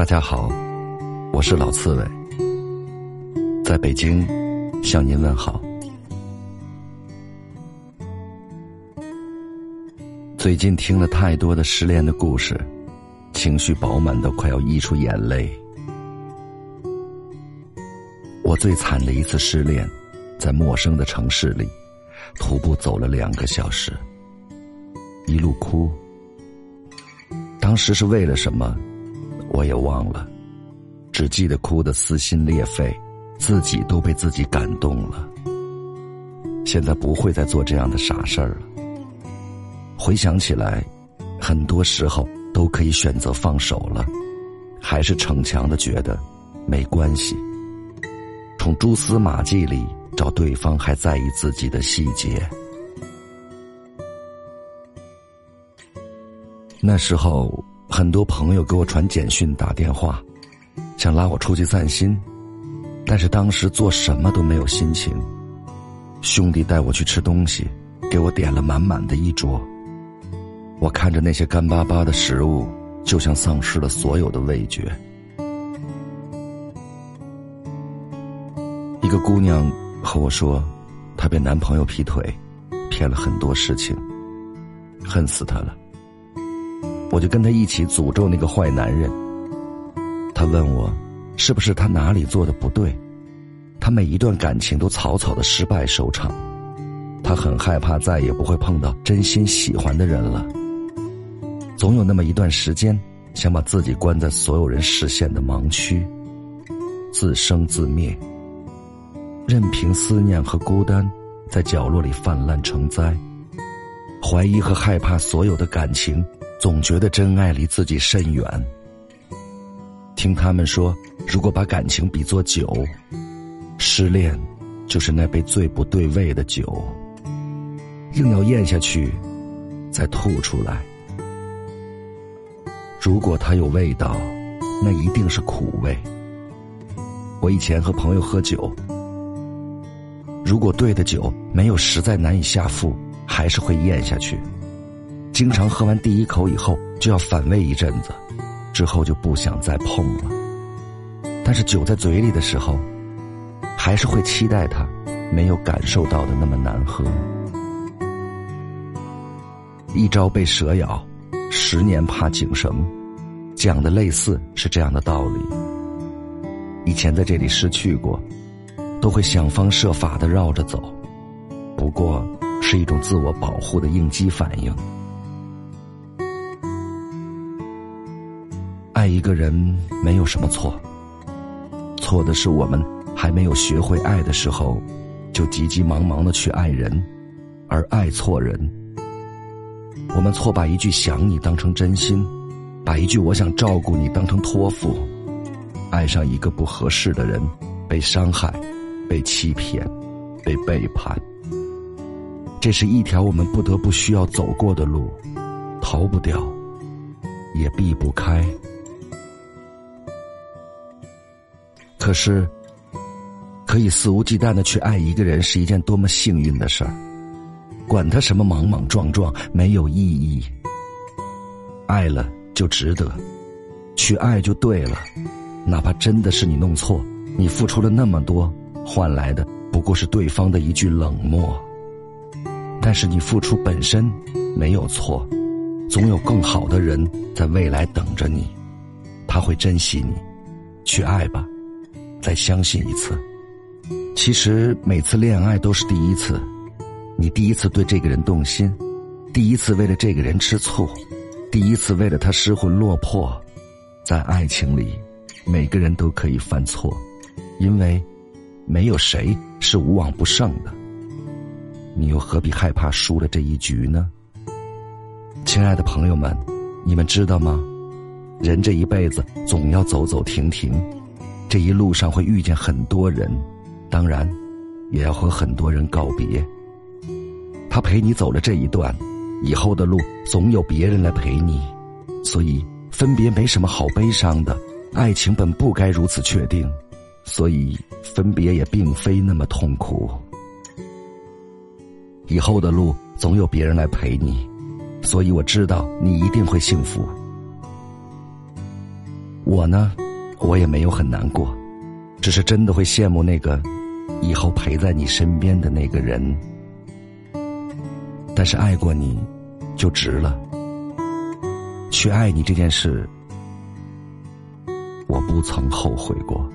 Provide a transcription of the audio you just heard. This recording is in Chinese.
大家好，我是老刺猬，在北京向您问好。最近听了太多的失恋的故事，情绪饱满的快要溢出眼泪。我最惨的一次失恋，在陌生的城市里，徒步走了两个小时，一路哭。当时是为了什么？我也忘了，只记得哭得撕心裂肺，自己都被自己感动了。现在不会再做这样的傻事儿了。回想起来，很多时候都可以选择放手了，还是逞强的觉得没关系。从蛛丝马迹里找对方还在意自己的细节。那时候。很多朋友给我传简讯、打电话，想拉我出去散心，但是当时做什么都没有心情。兄弟带我去吃东西，给我点了满满的一桌。我看着那些干巴巴的食物，就像丧失了所有的味觉。一个姑娘和我说，她被男朋友劈腿，骗了很多事情，恨死她了。我就跟他一起诅咒那个坏男人。他问我，是不是他哪里做的不对？他每一段感情都草草的失败收场，他很害怕再也不会碰到真心喜欢的人了。总有那么一段时间，想把自己关在所有人视线的盲区，自生自灭，任凭思念和孤单在角落里泛滥成灾，怀疑和害怕所有的感情。总觉得真爱离自己甚远。听他们说，如果把感情比作酒，失恋就是那杯最不对味的酒，硬要咽下去，再吐出来。如果它有味道，那一定是苦味。我以前和朋友喝酒，如果对的酒没有实在难以下腹，还是会咽下去。经常喝完第一口以后就要反胃一阵子，之后就不想再碰了。但是酒在嘴里的时候，还是会期待它没有感受到的那么难喝。一朝被蛇咬，十年怕井绳，讲的类似是这样的道理。以前在这里失去过，都会想方设法的绕着走，不过是一种自我保护的应激反应。爱一个人没有什么错，错的是我们还没有学会爱的时候，就急急忙忙的去爱人，而爱错人。我们错把一句想你当成真心，把一句我想照顾你当成托付，爱上一个不合适的人，被伤害，被欺骗，被背叛。这是一条我们不得不需要走过的路，逃不掉，也避不开。可是，可以肆无忌惮的去爱一个人是一件多么幸运的事儿，管他什么莽莽撞撞，没有意义。爱了就值得，去爱就对了，哪怕真的是你弄错，你付出了那么多，换来的不过是对方的一句冷漠。但是你付出本身没有错，总有更好的人在未来等着你，他会珍惜你，去爱吧。再相信一次，其实每次恋爱都是第一次。你第一次对这个人动心，第一次为了这个人吃醋，第一次为了他失魂落魄。在爱情里，每个人都可以犯错，因为没有谁是无往不胜的。你又何必害怕输了这一局呢？亲爱的朋友们，你们知道吗？人这一辈子总要走走停停。这一路上会遇见很多人，当然，也要和很多人告别。他陪你走了这一段，以后的路总有别人来陪你，所以分别没什么好悲伤的。爱情本不该如此确定，所以分别也并非那么痛苦。以后的路总有别人来陪你，所以我知道你一定会幸福。我呢，我也没有很难过，只是真的会羡慕那个以后陪在你身边的那个人。但是爱过你，就值了。去爱你这件事，我不曾后悔过。